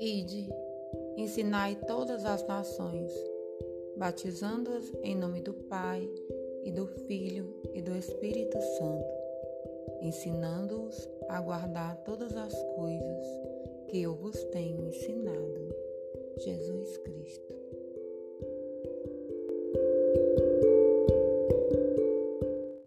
Ide, ensinai todas as nações, batizando-as em nome do Pai e do Filho e do Espírito Santo, ensinando-os a guardar todas as coisas que eu vos tenho ensinado. Jesus Cristo.